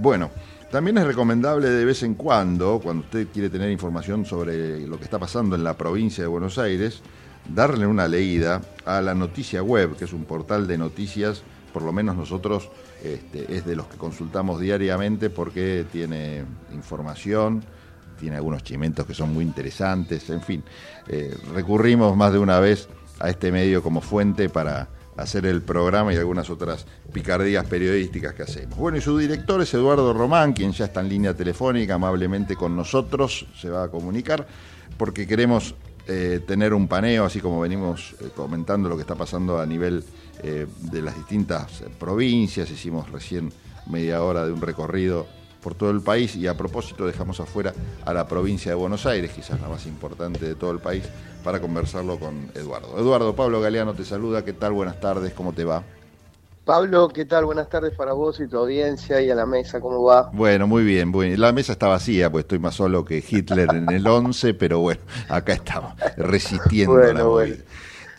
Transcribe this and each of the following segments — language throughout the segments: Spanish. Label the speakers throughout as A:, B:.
A: Bueno, también es recomendable de vez en cuando, cuando usted quiere tener información sobre lo que está pasando en la provincia de Buenos Aires, darle una leída a la noticia web, que es un portal de noticias, por lo menos nosotros este, es de los que consultamos diariamente porque tiene información, tiene algunos chimentos que son muy interesantes, en fin, eh, recurrimos más de una vez a este medio como fuente para hacer el programa y algunas otras picardías periodísticas que hacemos. Bueno, y su director es Eduardo Román, quien ya está en línea telefónica, amablemente con nosotros, se va a comunicar, porque queremos eh, tener un paneo, así como venimos eh, comentando lo que está pasando a nivel eh, de las distintas provincias, hicimos recién media hora de un recorrido por todo el país y a propósito dejamos afuera a la provincia de Buenos Aires, quizás la más importante de todo el país, para conversarlo con Eduardo. Eduardo, Pablo Galeano te saluda, ¿qué tal? Buenas tardes, ¿cómo te va?
B: Pablo, ¿qué tal? Buenas tardes para vos y tu audiencia y a la mesa, ¿cómo va?
A: Bueno, muy bien, La mesa está vacía, pues estoy más solo que Hitler en el 11, pero bueno, acá estamos, resistiendo la movida.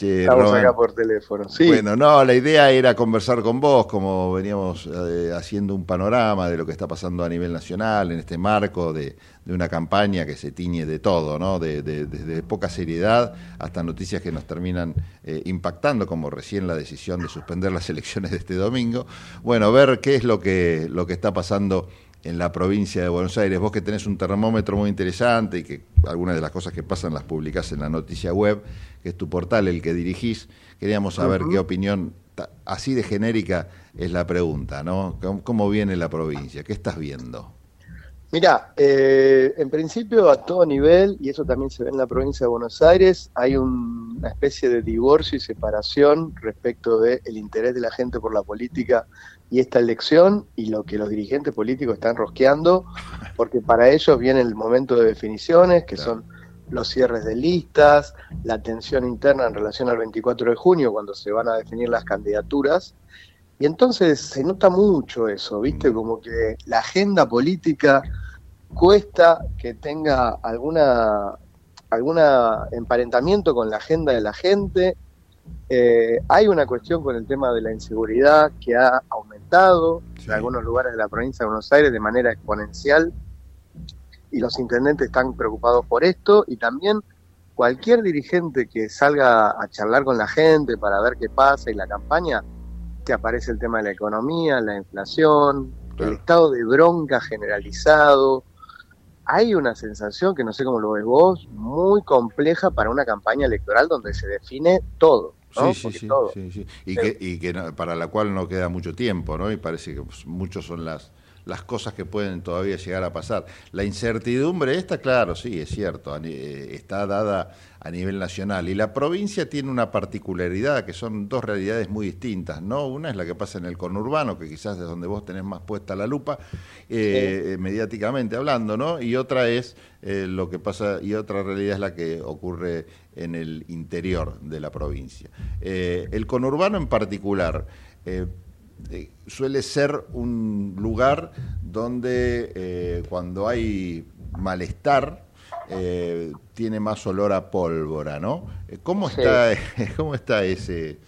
B: Estamos acá por teléfono. Sí.
A: Bueno, no, la idea era conversar con vos, como veníamos eh, haciendo un panorama de lo que está pasando a nivel nacional en este marco de, una campaña que se tiñe de todo, ¿no? Desde poca seriedad hasta noticias que nos terminan eh, impactando, como recién la decisión de suspender las elecciones de este domingo. Bueno, ver qué es lo que, lo que está pasando en la provincia de Buenos Aires. Vos que tenés un termómetro muy interesante y que algunas de las cosas que pasan las publicás en la noticia web, que es tu portal el que dirigís, queríamos saber qué opinión, así de genérica es la pregunta, ¿no? ¿Cómo viene la provincia? ¿Qué estás viendo?
B: Mira, eh, en principio a todo nivel, y eso también se ve en la provincia de Buenos Aires, hay una especie de divorcio y separación respecto del interés de la gente por la política y esta elección y lo que los dirigentes políticos están rosqueando, porque para ellos viene el momento de definiciones, que son los cierres de listas, la tensión interna en relación al 24 de junio, cuando se van a definir las candidaturas. Y entonces se nota mucho eso, ¿viste? Mm. Como que la agenda política cuesta que tenga alguna alguna emparentamiento con la agenda de la gente eh, hay una cuestión con el tema de la inseguridad que ha aumentado en algunos lugares de la provincia de Buenos Aires de manera exponencial y los intendentes están preocupados por esto y también cualquier dirigente que salga a charlar con la gente para ver qué pasa y la campaña, te aparece el tema de la economía, la inflación, el estado de bronca generalizado. Hay una sensación que no sé cómo lo ves vos, muy compleja para una campaña electoral donde se define todo.
A: Sí, sí, sí, sí, Y que, y que para la cual no queda mucho tiempo, ¿no? Y parece que pues, muchos son las, las cosas que pueden todavía llegar a pasar. La incertidumbre esta, claro, sí, es cierto, eh, está dada a nivel nacional. Y la provincia tiene una particularidad, que son dos realidades muy distintas, ¿no? Una es la que pasa en el conurbano, que quizás es donde vos tenés más puesta la lupa, eh, mediáticamente hablando, ¿no? Y otra es eh, lo que pasa, y otra realidad es la que ocurre en el interior de la provincia. el conurbano en particular, suele ser un lugar donde eh, cuando hay malestar eh, tiene más olor a pólvora, ¿no? Eh, ¿Cómo está, ¿cómo está ese,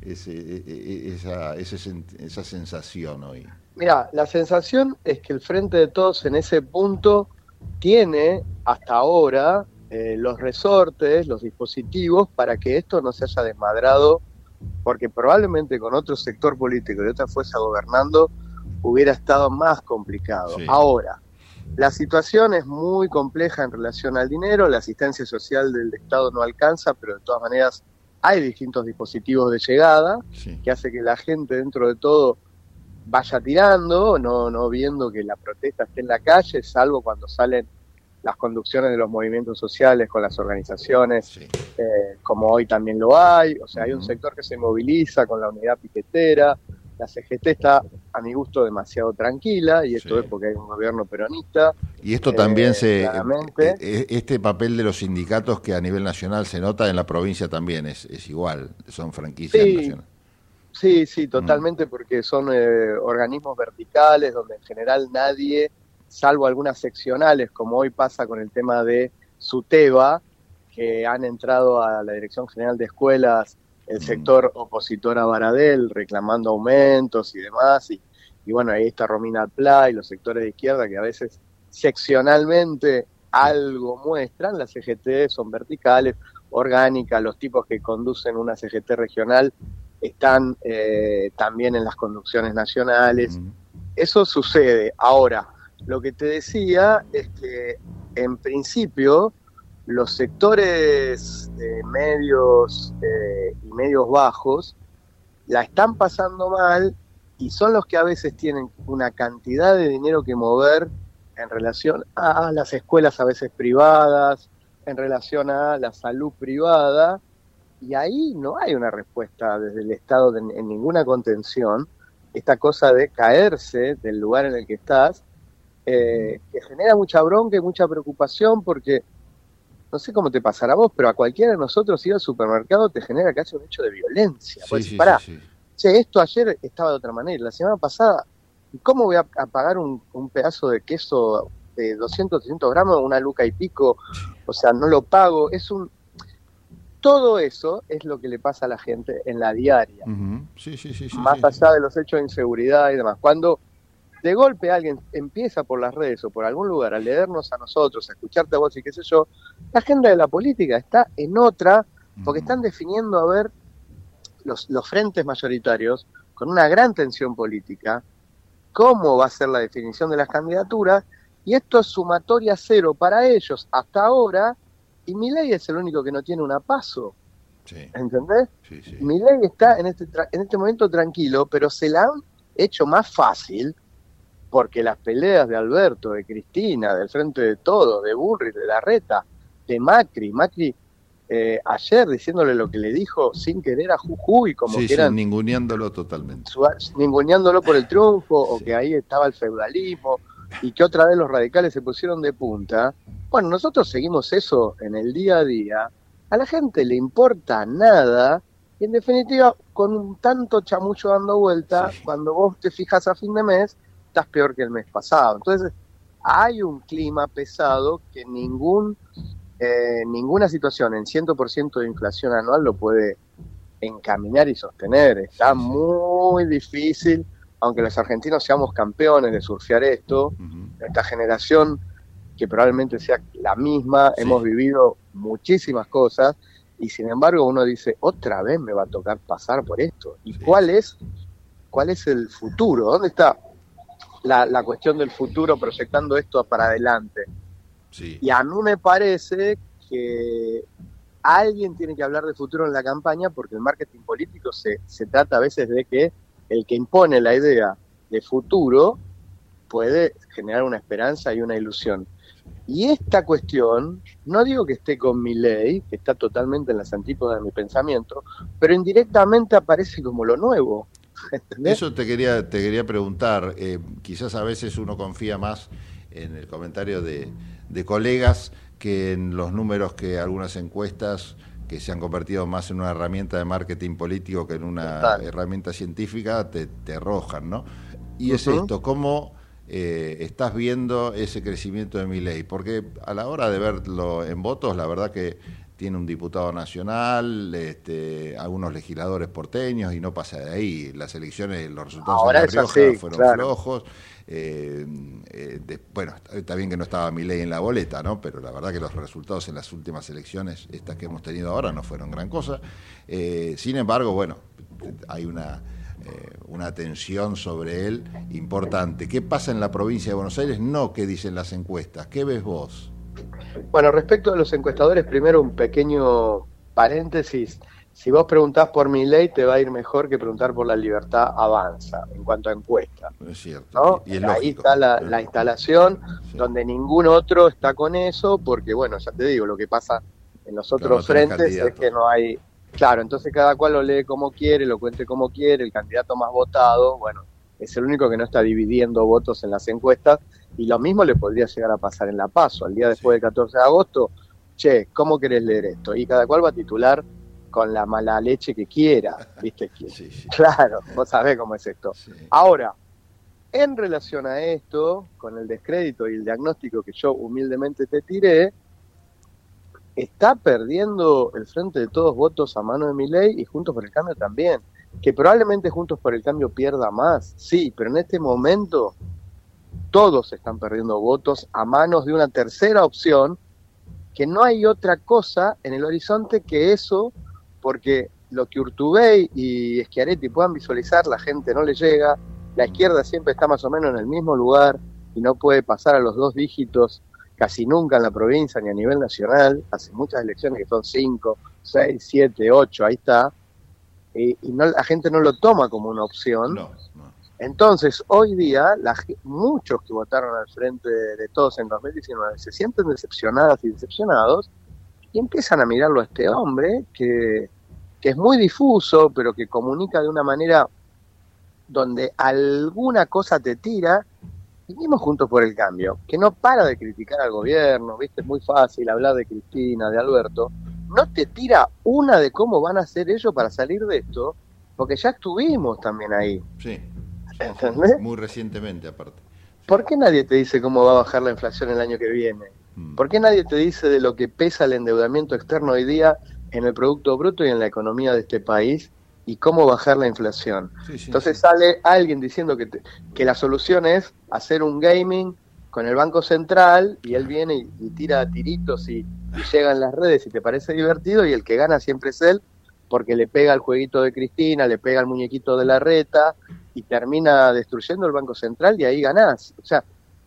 A: ese, e, e, esa, esa sensación hoy?
B: Mira, la sensación es que el Frente de Todos en ese punto tiene hasta ahora los resortes, los dispositivos para que esto no se haya desmadrado porque probablemente con otro sector político y otra fuerza gobernando hubiera estado más complicado. Ahora, la situación es muy compleja en relación al dinero, la asistencia social del Estado no alcanza, pero de todas maneras hay distintos dispositivos de llegada que hace que la gente dentro de todo vaya tirando, no, no viendo que la protesta esté en la calle, salvo cuando salen las conducciones de los movimientos sociales con las organizaciones, eh, como hoy también lo hay. O sea, hay un sector que se moviliza con la unidad piquetera. La CGT está, a mi gusto, demasiado tranquila, y esto es porque hay un gobierno peronista.
A: Y esto también eh, se. Eh, este papel de los sindicatos que a nivel nacional se nota en la provincia también es, es igual, son franquicias
B: sí.
A: nacionales.
B: Sí, sí, totalmente, porque son organismos verticales donde en general nadie salvo algunas seccionales, como hoy pasa con el tema de SUTEBA, que han entrado a la Dirección General de Escuelas el mm. sector opositor a Baradel reclamando aumentos y demás, y, y bueno, ahí está Romina Pla y los sectores de izquierda que a veces seccionalmente algo muestran, las CGT son verticales, orgánicas, los tipos que conducen una CGT regional están eh, también en las conducciones nacionales. Eso sucede. Ahora, lo que te decía es que en principio los sectores medios eh, y medios bajos la están pasando mal y son los que a veces tienen una cantidad de dinero que mover en relación a las escuelas a veces privadas, en relación a la salud privada, y ahí no hay una respuesta desde el Estado en ninguna contención, esta cosa de caerse del lugar en el que estás, eh, que genera mucha bronca y mucha preocupación porque no sé cómo te pasará a vos, pero a cualquiera de nosotros ir al supermercado te genera casi un hecho de violencia. Sí, sí, pará, che, esto ayer estaba de otra manera, la semana pasada, ¿cómo voy a, pagar un, pedazo de queso de 200, 300 gramos, una luca y pico? O sea, no lo pago, es un... Todo eso es lo que le pasa a la gente en la diaria. sí, sí, sí, Más allá de los hechos de inseguridad y demás. Cuando de golpe alguien empieza por las redes o por algún lugar a leernos a nosotros, a escucharte a vos y qué sé yo, la agenda de la política está en otra, porque están definiendo a ver los, los frentes mayoritarios con una gran tensión política, cómo va a ser la definición de las candidaturas, y esto es sumatoria cero para ellos hasta ahora, y mi ley es el único que no tiene una paso. ¿Entendés? Sí, Mi ley está en este, en este momento tranquilo, pero se la han hecho más fácil porque las peleas de Alberto, de Cristina, del Frente de Todo, de Burri, de Larreta, de Macri, Macri eh, ayer diciéndole lo que le dijo sin querer a Jujuy, como
A: sí,
B: que eran...
A: ninguneándolo totalmente.
B: ninguneándolo por el triunfo, o que ahí estaba el feudalismo, y que otra vez los radicales se pusieron de punta. Bueno, nosotros seguimos eso en el día a día. A la gente le importa nada, y en definitiva, con un tanto chamucho dando vuelta, cuando vos te fijas a fin de mes, estás peor que el mes pasado. Entonces, hay un clima pesado que ningún eh, ninguna situación en 100% de inflación anual lo puede encaminar y sostener. Está muy difícil, aunque los argentinos seamos campeones de surfear esto, esta generación que probablemente sea la misma, hemos vivido muchísimas cosas y sin embargo uno dice, otra vez me va a tocar pasar por esto. ¿Y cuál es cuál es el futuro? ¿Dónde está la, cuestión del futuro proyectando esto para adelante. Y a mí me parece que alguien tiene que hablar de futuro en la campaña porque el marketing político se, se trata a veces de que el que impone la idea de futuro puede generar una esperanza y una ilusión. Y esta cuestión, no digo que esté con mi ley, que está totalmente en las antípodas de mi pensamiento, pero indirectamente aparece como lo nuevo.
A: Eso te quería, te quería preguntar. Eh, quizás a veces uno confía más en el comentario de, colegas que en los números que algunas encuestas que se han convertido más en una herramienta de marketing político que en una herramienta científica te, te, arrojan, ¿no? Y es esto, ¿cómo eh, estás viendo ese crecimiento de mi ley? Porque a la hora de verlo en votos, la verdad que tiene un diputado nacional, este, algunos legisladores porteños y no pasa de ahí. Las elecciones, los resultados de La Rioja fueron flojos. Eh, eh, bueno, está bien que no estaba mi ley en la boleta, ¿no? Pero la verdad que los resultados en las últimas elecciones, estas que hemos tenido ahora, no fueron gran cosa. Eh, sin embargo, bueno, hay una una tensión sobre él importante. ¿Qué pasa en la provincia de Buenos Aires? No, ¿qué dicen las encuestas? ¿Qué ves vos?
B: Bueno, respecto a los encuestadores, primero un pequeño paréntesis. Si vos preguntás por mi ley, te va a ir mejor que preguntar por la libertad avanza en cuanto a encuesta.
A: Es cierto.
B: Ahí está la, instalación donde ningún otro está con eso, porque bueno, ya te digo, lo que pasa en los otros frentes es que no hay... Claro, entonces cada cual lo lee como quiere, lo cuente como quiere, el candidato más votado, bueno, es el único que no está dividiendo votos en las encuestas y lo mismo le podría llegar a pasar en La Paso, al día después del 14 de agosto, che, ¿cómo querés leer esto? Y cada cual va a titular con la mala leche que quiera, ¿viste? Claro, vos sabés cómo es esto. Ahora, en relación a esto, con el descrédito y el diagnóstico que yo humildemente te tiré, está perdiendo el frente de todos votos a mano de mi ley y Juntos por el Cambio también. Que probablemente Juntos por el Cambio pierda más, sí, pero en este momento todos están perdiendo votos a manos de una tercera opción, que no hay otra cosa en el horizonte que eso, porque lo que Urtubey y Schiaretti puedan visualizar, la gente no le llega, la izquierda siempre está más o menos en el mismo lugar y no puede pasar a los dos dígitos casi nunca en la provincia ni a nivel nacional, hace muchas elecciones que son 5, 6, 7, 8, ahí está, y, no, la gente no lo toma como una opción. Entonces, hoy día, la, muchos que votaron al frente de, todos en 2019 se sienten decepcionadas y decepcionados y empiezan a mirarlo a este hombre que, que es muy difuso, pero que comunica de una manera donde alguna cosa te tira. Vivimos juntos por el cambio, que no para de criticar al gobierno, viste, es muy fácil hablar de Cristina, de Alberto, no te tira una de cómo van a hacer ellos para salir de esto, porque ya estuvimos también ahí.
A: Sí. ¿Entendés? Muy recientemente, aparte.
B: ¿Por qué nadie te dice cómo va a bajar la inflación el año que viene? Mm. ¿Por qué nadie te dice de lo que pesa el endeudamiento externo hoy día en el Producto Bruto y en la economía de este país y cómo bajar la inflación? Entonces sale alguien diciendo que, que la solución es hacer un gaming con el Banco Central y él viene y, tira tiritos y, y llega en las redes y te parece divertido y el que gana siempre es él porque le pega al jueguito de Cristina, le pega al muñequito de la reta y termina destruyendo el Banco Central y ahí ganás. O sea,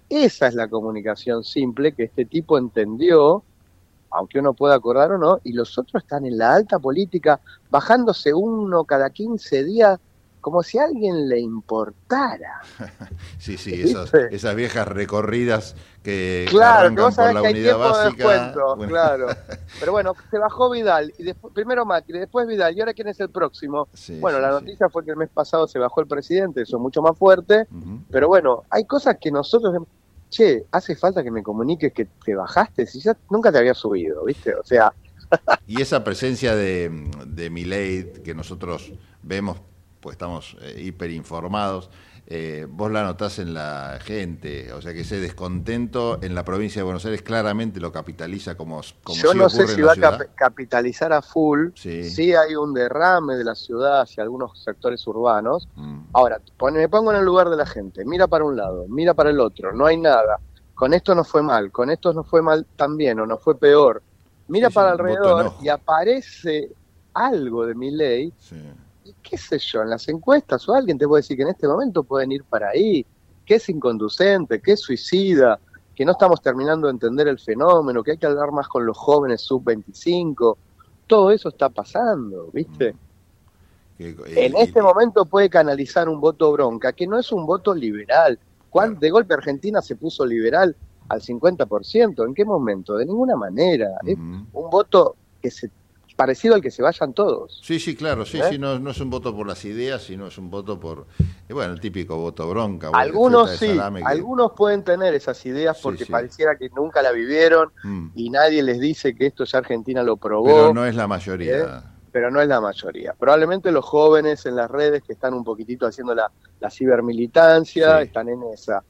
B: esa es la comunicación simple que este tipo entendió, aunque uno pueda acordar o no, y los otros están en la alta política, bajándose uno cada 15 días como si a alguien le importara.
A: sí, sí, esas, viejas recorridas que, claro, arrancan por la unidad básica.
B: Claro, pero bueno, se bajó Vidal, y después, primero Macri, después Vidal, y ahora quién es el próximo. bueno, la noticia fue que el mes pasado se bajó el presidente, eso es mucho más fuerte, pero bueno, hay cosas que nosotros che, hace falta que me comuniques que te bajaste, si ya nunca te había subido, ¿viste? O sea...
A: y esa presencia de, de Milei que nosotros vemos pues estamos eh, hiperinformados. Eh, vos la notás en la gente, o sea que ese descontento en la provincia de Buenos Aires claramente lo capitaliza como, como
B: Yo no sé si va a capitalizar a full, sí. hay un derrame de la ciudad hacia algunos sectores urbanos. Mm. Ahora, me pongo en el lugar de la gente, mira para un lado, mira para el otro, no hay nada. Con esto no fue mal, con esto no fue mal también o no fue peor. Mira para alrededor y aparece algo de mi ley qué sé yo, en las encuestas o alguien te puede decir que en este momento pueden ir para ahí, que es inconducente, que es suicida, que no estamos terminando de entender el fenómeno, que hay que hablar más con los jóvenes sub-25, todo eso está pasando, ¿viste? Mm. En este momento puede canalizar un voto bronca, que no es un voto liberal. ¿Cuándo de golpe Argentina se puso liberal al 50%? ¿En qué momento? De ninguna manera. Es un voto que se parecido al que se vayan todos.
A: Sí, sí, claro, sí, ¿Eh? sí, no, no, es un voto por las ideas, sino es un voto por, eh, bueno, el típico voto bronca.
B: Algunos sí, algunos pueden tener esas ideas porque pareciera que nunca la vivieron mm. y nadie les dice que esto ya Argentina lo probó.
A: Pero no es la mayoría.
B: ¿Eh? Pero no es la mayoría. Probablemente los jóvenes en las redes que están un poquitito haciendo la, la cibermilitancia están en esa.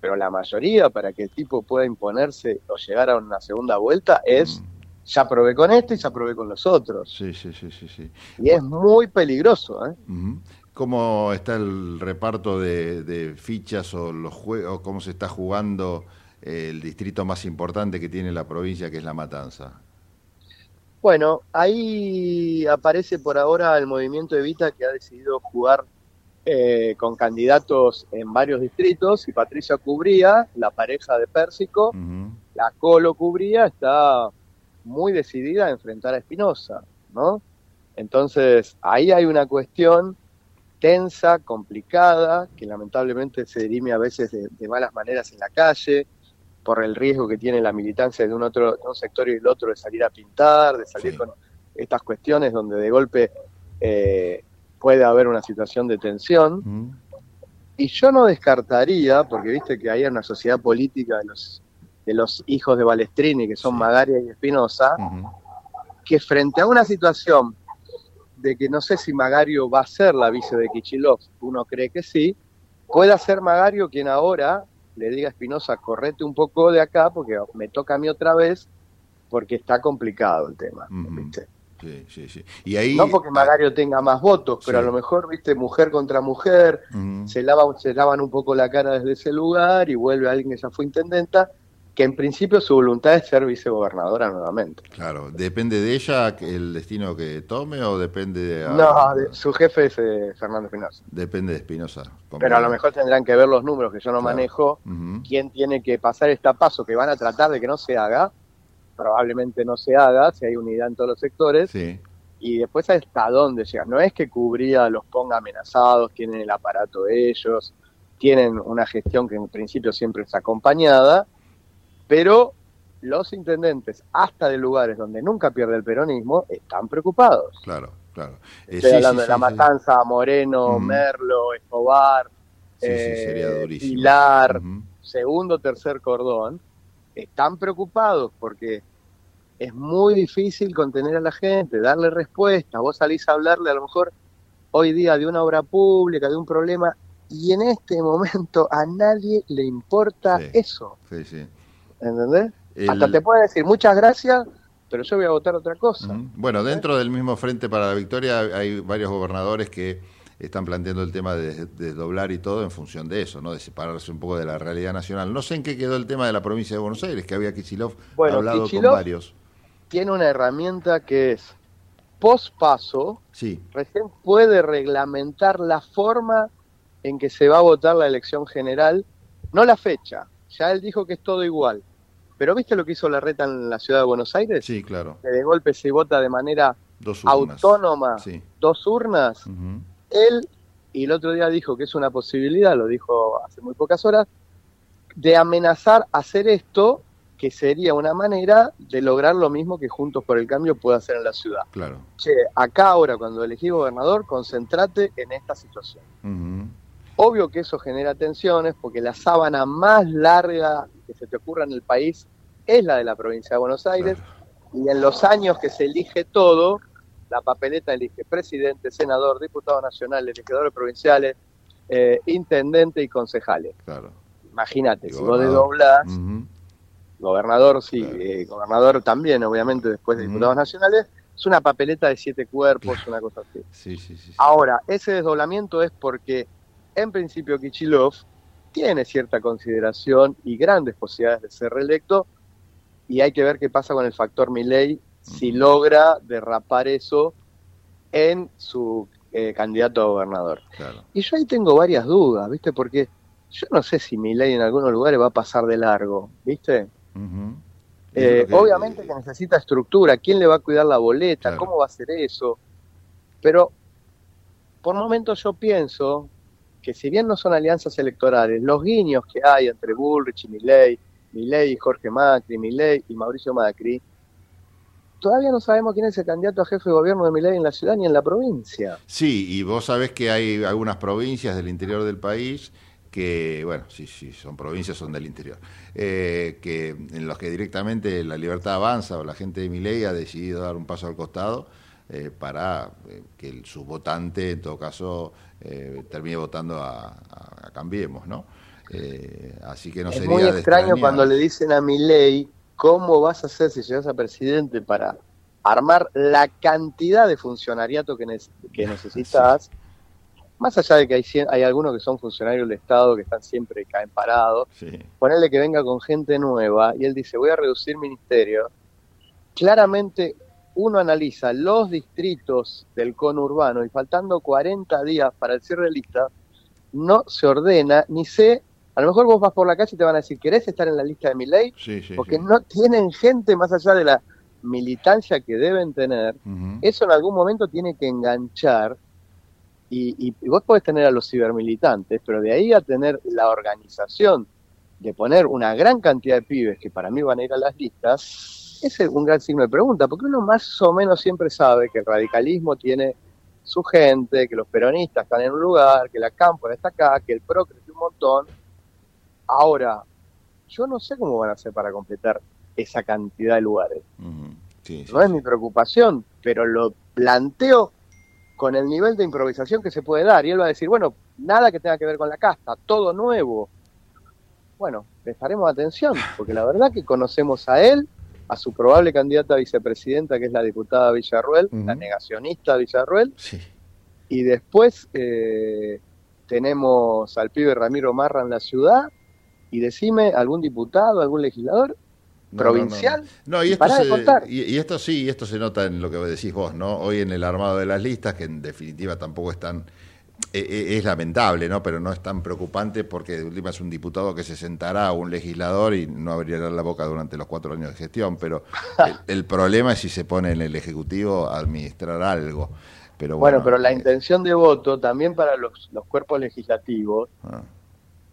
B: Pero la mayoría, para que el tipo pueda imponerse o llegar a una segunda vuelta, es... Mm ya probé con este y ya probé con los otros.
A: Sí, sí, sí, sí. sí.
B: Y es muy peligroso. ¿eh?
A: ¿Cómo está el reparto de, fichas o los juegos, cómo se está jugando el distrito más importante que tiene la provincia, que es La Matanza?
B: Bueno, ahí aparece por ahora el movimiento Evita que ha decidido jugar eh, con candidatos en varios distritos y Patricia Cubría, la pareja de Pérsico, la Colo Cubría, está muy decidida a enfrentar a Espinosa, ¿no? Entonces, ahí hay una cuestión tensa, complicada, que lamentablemente se dirime a veces de, malas maneras en la calle, por el riesgo que tiene la militancia de un otro un sector y el otro de salir a pintar, de salir con estas cuestiones donde de golpe eh, puede haber una situación de tensión. Y yo no descartaría, porque viste que hay una sociedad política de los de los hijos de Balestrini, que son Magaria y Espinosa, que frente a una situación de que no sé si Magario va a ser la vice de Kichilov, uno cree que sí, pueda ser Magario quien ahora le diga a Espinosa, correte un poco de acá porque me toca a mí otra vez, porque está complicado el tema.
A: Sí, sí, sí. Y ahí,
B: no porque Magario tenga más votos, pero a lo mejor, viste, mujer contra mujer, se, lavan, se lavan un poco la cara desde ese lugar y vuelve alguien que ya fue intendenta, que en principio su voluntad es ser vicegobernadora nuevamente.
A: Claro, ¿depende de ella el destino que tome o depende de...
B: No, de- su jefe es eh, Fernando Espinosa.
A: Depende de Espinosa.
B: Pero a lo mejor tendrán que ver los números que yo no
A: Claro.
B: manejo, quién tiene que pasar este paso que van a tratar de que no se haga, probablemente no se haga, si hay unidad en todos los sectores,
A: Sí,
B: y después hasta dónde llega. No es que cubría los ponga amenazados, tienen el aparato de ellos, tienen una gestión que en principio siempre es acompañada, pero los intendentes, hasta de lugares donde nunca pierde el peronismo, están preocupados.
A: claro, claro. Eh,
B: Estoy
A: sí,
B: hablando
A: sí,
B: de La
A: sí.
B: Matanza, Moreno. Merlo, Escobar, eh. Pilar,
A: Ujú.
B: segundo, tercer cordón, están preocupados porque es muy difícil contener a la gente, darle respuesta. Vos salís a hablarle a lo mejor hoy día de una obra pública, de un problema, y en este momento a nadie le importa
A: Sí.
B: eso.
A: Sí, sí.
B: ¿Entendés?
A: El-
B: Hasta te pueden decir muchas gracias, pero yo voy a votar otra cosa.
A: Bueno, dentro del mismo Frente para la Victoria hay varios gobernadores que están planteando el tema de, de doblar y todo en función de eso, ¿no? De separarse un poco de la realidad nacional. No sé en qué quedó el tema de la provincia de Buenos Aires, que había
B: Bueno,
A: hablado
B: Kicillof-
A: con varios.
B: Tiene una herramienta que es post paso,
A: Sí,
B: recién puede reglamentar la forma en que se va a votar la elección general, no la fecha. Ya él dijo que es todo igual. Pero ¿viste lo que hizo la reta en la ciudad de Buenos Aires?
A: sí, claro.
B: Que de golpe se vota de manera
A: Dos
B: autónoma,
A: Sí.
B: dos urnas. Él, y el otro día dijo que es una posibilidad, lo dijo hace muy pocas horas, de amenazar hacer esto, que sería una manera de lograr lo mismo que Juntos por el Cambio puede hacer en la ciudad.
A: Claro.
B: Che, acá ahora cuando elegí gobernador, concentrate en esta situación. Obvio que eso genera tensiones porque la sábana más larga que se te ocurra en el país es la de la provincia de Buenos Aires y en los años que se elige todo, la papeleta elige presidente, senador, diputado nacional, legisladores provinciales, eh, intendente y concejales.
A: Claro.
B: Imagínate, si vos desdoblás, gobernador, sí,
A: Claro.
B: eh, gobernador también, obviamente, después de diputados nacionales, es una papeleta de siete cuerpos, una cosa así.
A: Sí, sí, sí. sí.
B: Ahora, ese desdoblamiento es porque, en principio, Kichilov tiene cierta consideración y grandes posibilidades de ser reelecto, y hay que ver qué pasa con el factor Milley si logra derrapar eso en su eh, candidato a gobernador.
A: Claro.
B: Y yo ahí tengo varias dudas, ¿viste? Porque yo no sé si Milley en algunos lugares va a pasar de largo, ¿viste? Eh,
A: que-
B: obviamente que necesita estructura, quién le va a cuidar la boleta,
A: Claro.
B: cómo va a hacer eso. Pero por momentos yo pienso que si bien no son alianzas electorales, los guiños que hay entre Bullrich y Milley, Milley y Jorge Macri, Milley y Mauricio Macri, todavía no sabemos quién es el candidato a jefe de gobierno de Milley en la ciudad ni en la provincia.
A: Sí, y vos sabés que hay algunas provincias del interior del país que, bueno, sí, sí, son provincias, son del interior, eh, que en los que directamente la libertad avanza o la gente de Milei ha decidido dar un paso al costado eh, para eh, que el, su votante, en todo caso, eh, termine votando a, a- a Cambiemos, ¿no? Eh, así que no
B: es
A: sería
B: muy extraño cuando le dicen a Milley cómo vas a hacer si llegas a presidente para armar la cantidad de funcionariato que, ne- que necesitas. Más allá de que hay, cien- hay algunos que son funcionarios del Estado que están siempre caen parados,
A: Sí,
B: ponerle que venga con gente nueva y él dice voy a reducir ministerio, claramente uno analiza los distritos del conurbano y faltando 40 días para el cierre de lista, no se ordena ni se... A lo mejor vos vas por la calle y te van a decir, ¿querés estar en la lista de mi ley?
A: sí, sí.
B: Porque
A: sí.
B: no tienen gente más allá de la militancia que deben tener. Eso en algún momento tiene que enganchar y, y- y vos podés tener a los cibermilitantes, pero de ahí a tener la organización de poner una gran cantidad de pibes que para mí van a ir a las listas, es un gran signo de pregunta, porque uno más o menos siempre sabe que el radicalismo tiene su gente, que los peronistas están en un lugar, que la cámpora está acá, que el PRO creció un montón. Ahora, yo no sé cómo van a hacer para completar esa cantidad de lugares.
A: Ujú. Sí, sí,
B: No es
A: sí.
B: mi preocupación, pero lo planteo con el nivel de improvisación que se puede dar. Y él va a decir, bueno, nada que tenga que ver con la casta, todo nuevo. Bueno, prestaremos atención, porque la verdad que conocemos a él a su probable candidata a vicepresidenta, que es la diputada Villarruel, la negacionista Villarruel. Sí. Y después eh, tenemos al pibe Ramiro Marra en la ciudad. Y decime, ¿algún diputado, algún legislador? provincial.
A: No, y, esto y, esto sí, y esto se nota en lo que decís vos, ¿no? Hoy en el armado de las listas, que en definitiva tampoco están es lamentable, ¿no? Pero no es tan preocupante porque de última es un diputado que se sentará o un legislador y no abrirá la boca durante los cuatro años de gestión. Pero el, problema es si se pone en el Ejecutivo a administrar algo. Pero
B: bueno, pero la intención de voto también para los, los cuerpos legislativos ah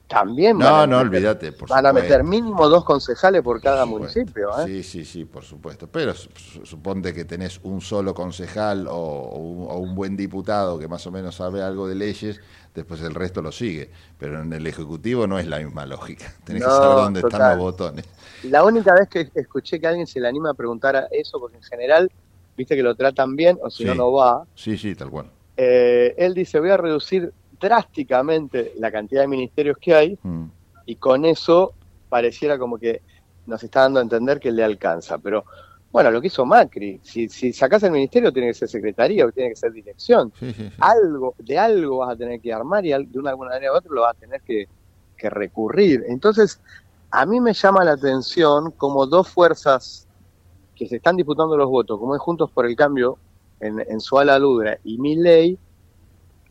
B: también
A: no, van a no, olvídate,
B: van a meter mínimo dos concejales por cada municipio. ¿eh?
A: Sí, sí, sí, por supuesto. Pero suponte que tenés un solo concejal o, un, buen diputado que más o menos sabe algo de leyes, después el resto lo sigue. Pero en el Ejecutivo no es la misma lógica. Tenés que saber dónde están los botones.
B: La única vez que escuché que alguien se le anima a preguntar a eso, porque en general, viste que lo tratan bien, o si no, no va.
A: Sí, sí, tal cual.
B: Eh, él dice, voy a reducir drásticamente la cantidad de ministerios que hay mm. y con eso pareciera como que nos está dando a entender que le alcanza. Pero bueno, lo que hizo Macri, si, si sacas el ministerio tiene que ser secretaría, tiene que ser dirección. Algo, de algo vas a tener que armar y de una alguna manera u otra lo vas a tener que, recurrir. Entonces, a mí me llama la atención como dos fuerzas que se están disputando los votos, como es Juntos por el Cambio en, en su ala ludra y mi ley,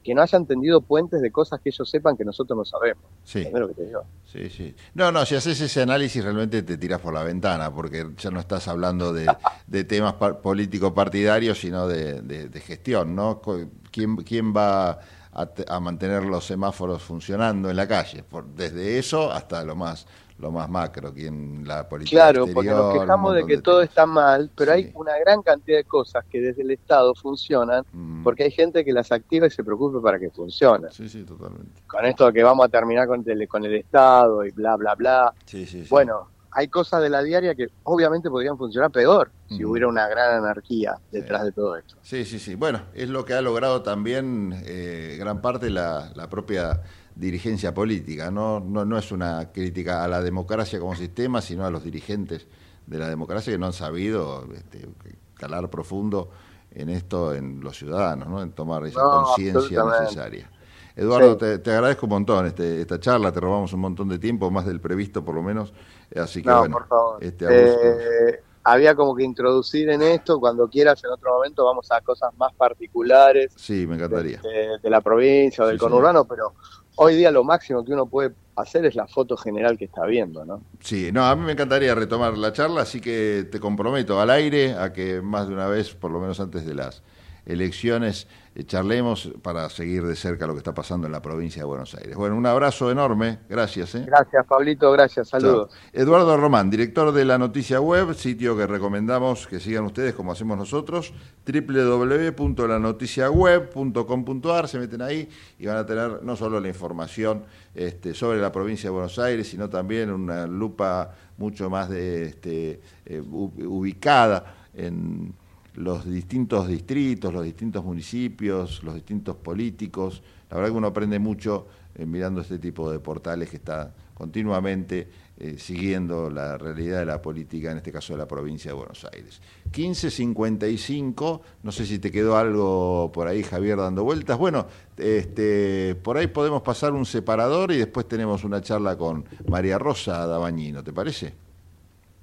B: que no hayan tendido puentes de cosas que ellos sepan que nosotros no sabemos.
A: Sí. lo que te digo. Sí, sí. No, no, si haces ese análisis realmente te tiras por la ventana, porque ya no estás hablando de, temas político partidarios, sino de, gestión, ¿no? ¿Quién, quién va a, mantener los semáforos funcionando en la calle? Por, desde eso hasta lo más lo más macro, quien la política
B: Claro, porque nos quejamos de que todo está mal, pero hay una gran cantidad de cosas que desde el Estado funcionan, mm. porque hay gente que las activa y se preocupa para que funcionen.
A: Sí, sí, totalmente.
B: Con esto de que vamos a terminar con el, con el Estado y bla, bla, bla.
A: Sí, sí,
B: bueno, hay cosas de la diaria que obviamente podrían funcionar peor si mm. hubiera una gran anarquía detrás de todo esto.
A: Sí, sí, sí. Bueno, es lo que ha logrado también eh, gran parte la, la propia dirigencia política. No, no, no es una crítica a la democracia como sistema, sino a los dirigentes de la democracia que no han sabido este, calar profundo en esto en los ciudadanos, ¿no? en tomar esa conciencia necesaria. Eduardo, te, agradezco un montón este, esta charla, te robamos un montón de tiempo, más del previsto por lo menos, así que bueno,
B: Este, eh, había como que introducir en esto, cuando quieras en otro momento vamos a cosas más particulares.
A: Sí, me encantaría.
B: De, la provincia o del conurbano, pero hoy día lo máximo que uno puede hacer es la foto general que está viendo, ¿no?
A: Sí, no, a mí me encantaría retomar la charla, así que te comprometo al aire a que más de una vez, por lo menos antes de las elecciones, eh, charlemos para seguir de cerca lo que está pasando en la provincia de Buenos Aires. Bueno, un abrazo enorme, gracias. ¿eh?
B: Gracias, Pablito, gracias, saludos.
A: Eduardo Román, director de La Noticia Web, sitio que recomendamos que sigan ustedes como hacemos nosotros, www.lanoticiaweb.com.ar, se meten ahí y van a tener no solo la información este, sobre la provincia de Buenos Aires, sino también una lupa mucho más de, este, eh, ubicada en los distintos distritos, los distintos municipios, los distintos políticos. La verdad que uno aprende mucho eh, mirando este tipo de portales que está continuamente eh, siguiendo la realidad de la política, en este caso de la provincia de Buenos Aires. 15.55, no sé si te quedó algo por ahí, Javier, dando vueltas. Bueno, este, por ahí podemos pasar un separador y después tenemos una charla con María Rosa Dabañino, ¿te parece?